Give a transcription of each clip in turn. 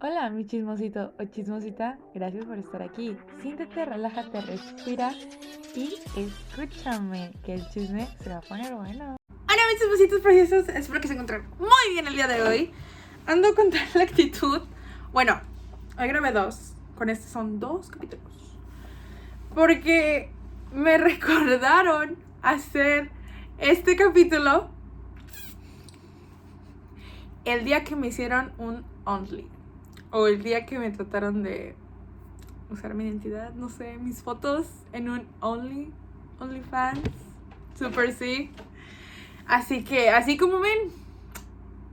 Hola, mi chismosito o chismosita, gracias por estar aquí. Siéntete, relájate, respira y escúchame, que el chisme se va a poner bueno. Hola, mis chismositos preciosos, espero que se encuentren muy bien el día de hoy. Ando con tal actitud. Bueno, hoy grabé dos, con este son dos capítulos. Porque me recordaron hacer este capítulo el día que me hicieron un Only. O el día que me trataron de usar mi identidad, no sé, mis fotos en un Only, OnlyFans, Super sí. Así que, así como ven,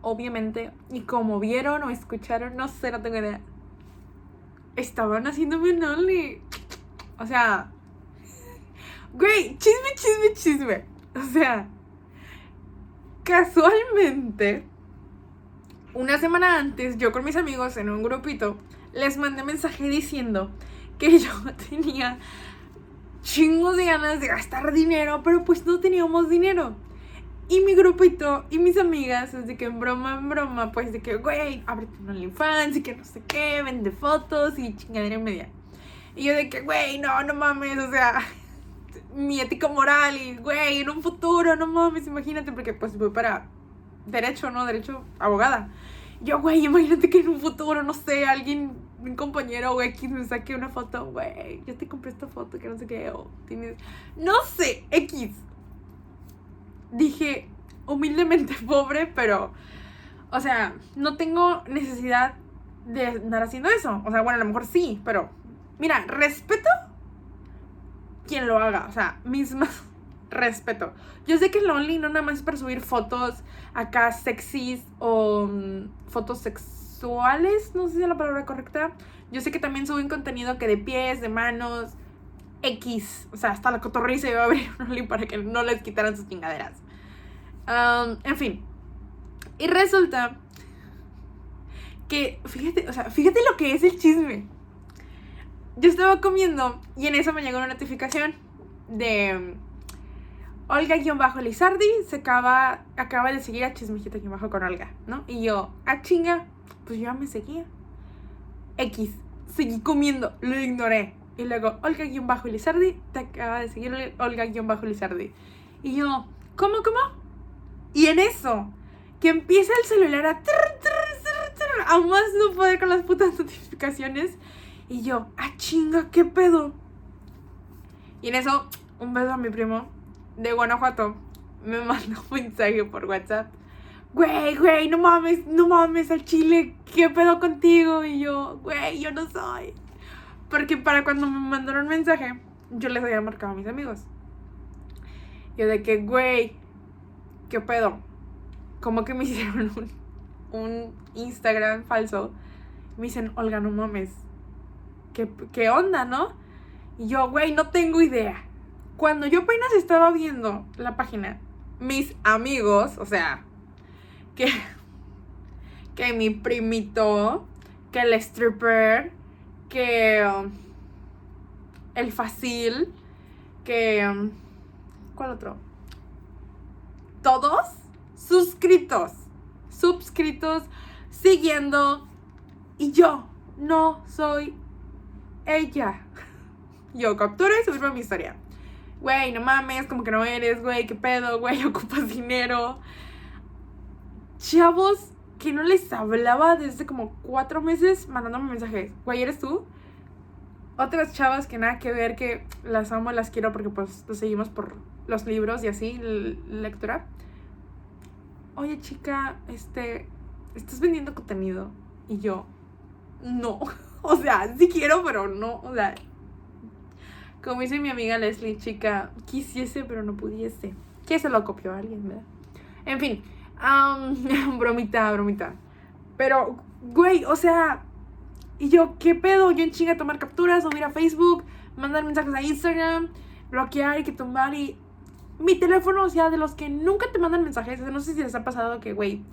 obviamente, y como vieron o escucharon, no sé, no tengo idea. Estaban haciéndome un Only. O sea, güey, chisme, chisme, chisme. O sea, casualmente una semana antes, yo con mis amigos en un grupito, les mandé mensaje diciendo que yo tenía chingos de ganas de gastar dinero, pero pues no teníamos dinero. Y mi grupito y mis amigas, desde que en broma, en broma, pues de que, güey, ábrete un OnlyFans y que no sé qué, vende fotos y chingadera y media. Y yo de que, güey, no, no mames, o sea, mi ética moral y, güey, en un futuro, no mames, imagínate, porque pues voy para derecho, ¿no? Derecho, abogada. Yo, güey, imagínate que en un futuro, no sé, alguien, un compañero o X me saque una foto, güey, yo te compré esta foto que no sé qué, o tienes, no sé, X. Dije, humildemente pobre, pero, o sea, no tengo necesidad de andar haciendo eso. O sea, bueno, a lo mejor sí, pero, mira, respeto quien lo haga, o sea, mismas respeto. Yo sé que Lonely no nada más es para subir fotos acá sexys o mm, fotos sexuales, no sé si es la palabra correcta. Yo sé que también suben contenido que de pies, de manos, X. O sea, hasta la cotorriza iba a abrir un Only para que no les quitaran sus chingaderas. en fin. Y resulta que, fíjate, o sea, fíjate lo que es el chisme. Yo estaba comiendo y en eso me llegó una notificación de Olga-Lizardi se acaba, acaba de seguir a Chismejito-Bajo con Olga, ¿no? Y yo, ah, chinga, pues yo me seguía. X, seguí comiendo, lo ignoré. Y luego, Olga-Lizardi te acaba de seguir Olga-Lizardi. Y yo, ¿cómo, cómo? Y en eso, que empieza el celular a... Aún más no poder con las putas notificaciones. Y yo, ah, chinga, ¿qué pedo? Y en eso, un beso a mi primo de Guanajuato me mandó un mensaje por WhatsApp. Güey, güey, no mames, no mames al chile, ¿qué pedo contigo? Y yo, güey, yo no soy. Porque para cuando me mandaron mensaje, yo les había marcado a mis amigos. Yo de que, güey, ¿qué pedo? Como que me hicieron un, un Instagram falso. Me dicen, Olga, no mames. ¿Qué, ¿Qué onda, no? Y yo, güey, no tengo idea cuando yo apenas estaba viendo la página, mis amigos, o sea, que, que mi primito, que el stripper, que um, el fácil, que... Um, ¿Cuál otro? Todos suscritos, suscritos, siguiendo, y yo no soy ella. Yo capturé y subí mi historia güey, no mames, como que no eres, güey, qué pedo, güey, ocupas dinero. Chavos que no les hablaba desde como cuatro meses mandándome mensajes, güey, ¿eres tú? Otras chavas que nada que ver, que las amo, las quiero porque pues lo seguimos por los libros y así, lectura. Oye, chica, este, ¿estás vendiendo contenido? Y yo, no. O sea, sí quiero, pero no. O sea, como dice mi amiga Leslie, chica, quisiese pero no pudiese. Que se lo copió alguien, ¿verdad? En fin, bromita, bromita. Pero, güey, o sea, y yo, ¿qué pedo? Yo en chinga tomar capturas, subir a Facebook, mandar mensajes a Instagram, bloquear y que tumbar y... Mi teléfono, o sea, de los que nunca te mandan mensajes, no sé si les ha pasado que, güey,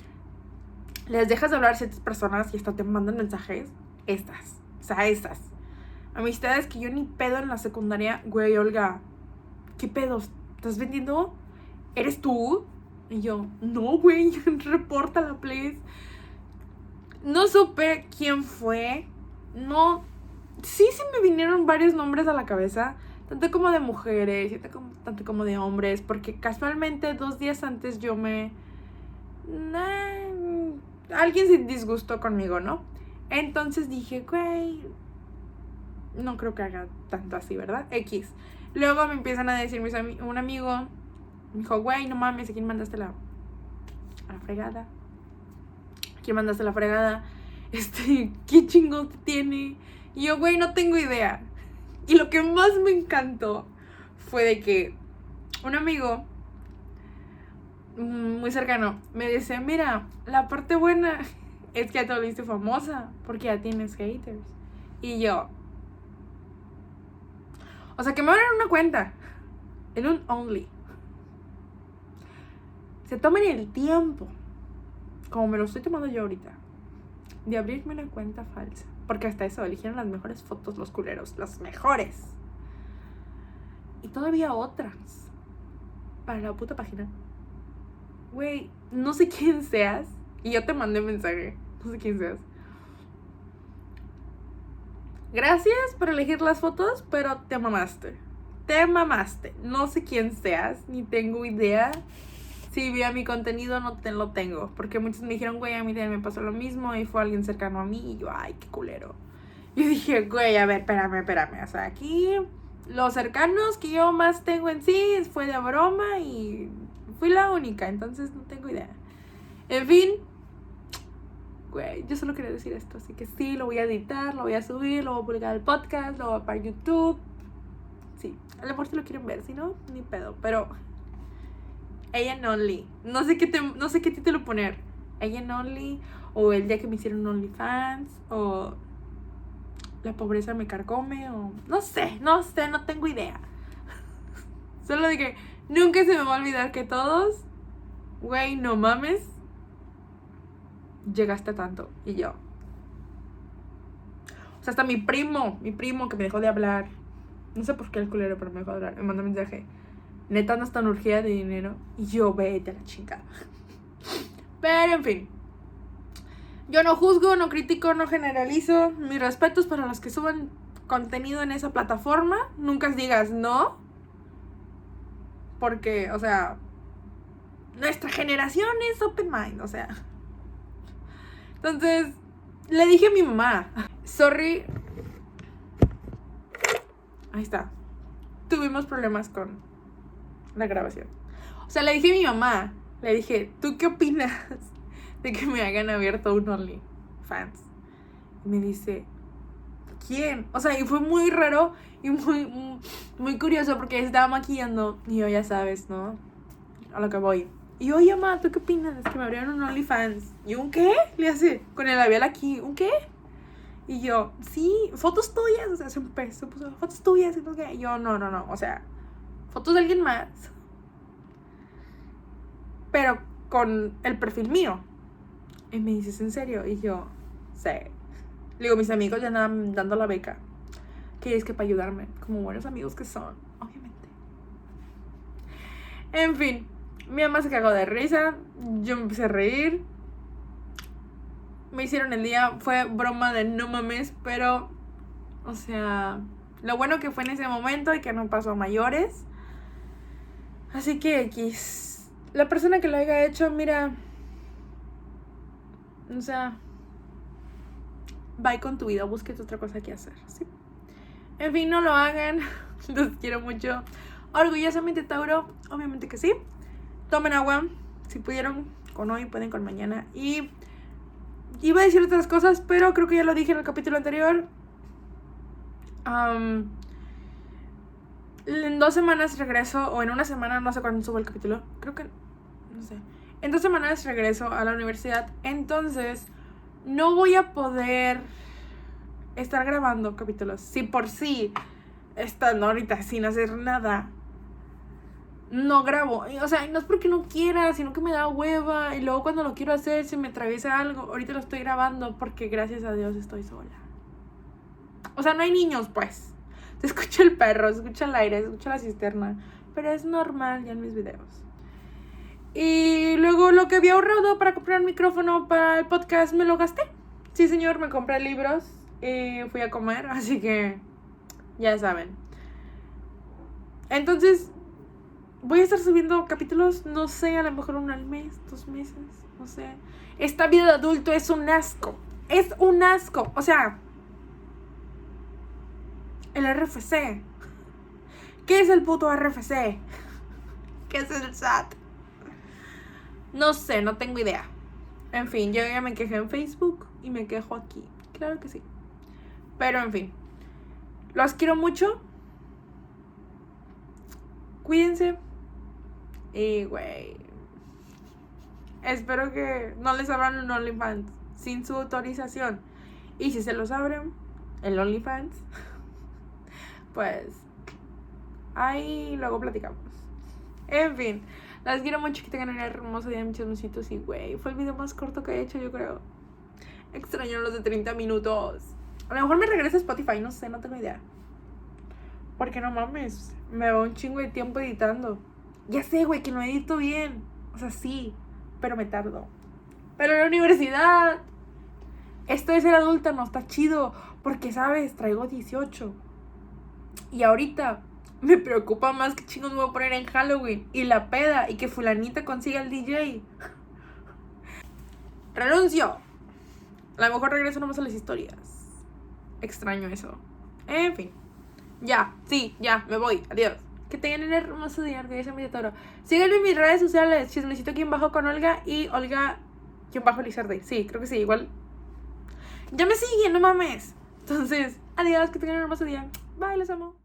les dejas de hablar a ciertas personas y hasta te mandan mensajes. Estas, o sea, estas. Amistades que yo ni pedo en la secundaria, güey, Olga, ¿qué pedos? ¿Estás vendiendo? ¿Eres tú? Y yo, no, güey, repórtala, please. No supe quién fue. No. Sí, sí me vinieron varios nombres a la cabeza. Tanto como de mujeres tanto como, de hombres. Porque casualmente dos días antes yo me. Alguien se disgustó conmigo, ¿no? Entonces dije, güey. No creo que haga tanto así, ¿verdad? X. Luego me empiezan a decir mis ami- un amigo. Me dijo, güey, no mames, ¿a quién mandaste la, la fregada? ¿A quién mandaste la fregada? Este, ¿qué chingón te tiene? Y yo, güey, no tengo idea. Y lo que más me encantó fue de que un amigo mm, muy cercano me dice, mira, la parte buena es que ya te volviste famosa porque ya tienes haters. Y yo, o sea, que me abran una cuenta en un Only. Se tomen el tiempo, como me lo estoy tomando yo ahorita, de abrirme una cuenta falsa. Porque hasta eso eligieron las mejores fotos los culeros, las mejores. Y todavía otras. Para la puta página. Güey, no sé quién seas. Y yo te mandé mensaje. No sé quién seas. Gracias por elegir las fotos, pero te mamaste. Te mamaste. No sé quién seas, ni tengo idea. Si vea mi contenido, no te lo tengo. Porque muchos me dijeron, güey, a mí también me pasó lo mismo. Y fue alguien cercano a mí. Y yo, ay, qué culero. Yo dije, güey, a ver, espérame, espérame. O sea, aquí los cercanos que yo más tengo en sí fue de broma y fui la única. Entonces no tengo idea. En fin, güey, yo solo quería decir esto. Así que sí, lo voy a editar, lo voy a subir, lo voy a publicar al podcast, lo voy a para YouTube. Sí, a lo mejor si lo quieren ver, si no, ni pedo. Pero ella Only. No sé qué te, no sé qué título poner. Ella Only. O el día que me hicieron OnlyFans. O la pobreza me carcome. O no sé, no sé, no tengo idea. Solo de que nunca se me va a olvidar que todos, güey, no mames, llegaste tanto. Y yo. O sea, hasta mi primo, mi primo que me dejó de hablar. No sé por qué el culero, pero me dejó de hablar. Me mandó un mensaje. Neta no está en urgida de dinero. Y yo, vete a la chingada. Pero en fin. Yo no juzgo, no critico, no generalizo. Mis respetos para los que suban contenido en esa plataforma. Nunca digas no. Porque, o sea, nuestra generación es open mind, o sea. Entonces, le dije a mi mamá, sorry. Ahí está. Tuvimos problemas con la grabación. O sea, le dije a mi mamá, le dije, ¿tú qué opinas de que me hagan abierto un OnlyFans? Y me dice, ¿quién? O sea, y fue muy raro y muy, muy, muy curioso porque estaba maquillando y yo ya sabes, ¿no? A lo que voy. Y oye, mamá, ¿tú qué opinas? Que me abrieron un OnlyFans. ¿Y un qué? Le hace, con el labial aquí, ¿un qué? Y yo, sí, fotos tuyas. O sea, se empezó, puso fotos tuyas. Y no qué. Y yo, no, no, no. O sea, fotos de alguien más. Pero con el perfil mío. Y me dices, ¿en serio? Y yo, sí. Digo, mis amigos ya andaban dando la beca. Que es que para ayudarme, como buenos amigos que son, obviamente. En fin, mi mamá se cagó de risa. Yo me empecé a reír. Me hicieron el día, fue broma de no mames, pero, o sea, lo bueno que fue en ese momento y que no pasó a mayores. Así que X. La persona que lo haya hecho, mira. O sea. Bye con tu vida, busques otra cosa que hacer. ¿sí? En fin, no lo hagan. Los quiero mucho. Orgullosamente Tauro, obviamente que sí. Tomen agua. Si pudieron con hoy, pueden con mañana. Y iba a decir otras cosas, pero creo que ya lo dije en el capítulo anterior. En dos semanas regreso, o en una semana, no sé cuándo subo el capítulo. Creo que, no sé. En dos semanas regreso a la universidad. Entonces, no voy a poder estar grabando capítulos. Si por sí, estando ahorita sin hacer nada, no grabo. O sea, no es porque no quiera, sino que me da hueva. Y luego cuando lo quiero hacer, se me atraviesa algo. Ahorita lo estoy grabando porque gracias a Dios estoy sola. O sea, no hay niños, pues. Se escucha el perro, se escucha el aire, se escucha la cisterna. Pero es normal ya en mis videos. Y luego lo que había ahorrado para comprar un micrófono para el podcast me lo gasté. Sí, señor, me compré libros y fui a comer, así que ya saben. Entonces, voy a estar subiendo capítulos, no sé, a lo mejor uno al mes, dos meses, no sé. Esta vida de adulto es un asco. Es un asco. O sea, el RFC. ¿Qué es el puto RFC? ¿Qué es el SAT? No sé, no tengo idea. En fin, yo ya me quejé en Facebook y me quejo aquí. Claro que sí. Pero en fin. Los quiero mucho. Cuídense. Y, güey. Espero que no les abran un OnlyFans sin su autorización. Y si se los abren, el OnlyFans, pues ahí luego platicamos. En fin, las quiero mucho que tengan un hermoso día, mis chismecitos. Y, güey, fue el video más corto que he hecho, yo creo. Extraño los de 30 minutos. A lo mejor me regresa a Spotify, no sé, no tengo idea. Porque no mames, me va un chingo de tiempo editando. Ya sé, güey, que no edito bien. O sea, sí, pero me tardo. Pero en la universidad, esto de ser adulta no está chido. Porque, ¿sabes? Traigo 18. Y ahorita me preocupa más que chingos me voy a poner en Halloween. Y la peda. Y que fulanita consiga el DJ. Renuncio. A lo mejor regreso nomás a las historias. Extraño eso. En fin. Ya, sí, ya, me voy. Adiós. Que tengan un hermoso día, orgulloso mi toro. Síganme en mis redes sociales. Chismecito aquí bajo con Olga y Olga aquí en bajo Lizarde. Sí, creo que sí, igual. Ya me siguen, no mames. Entonces, adiós, que tengan un hermoso día. Bye, los amo.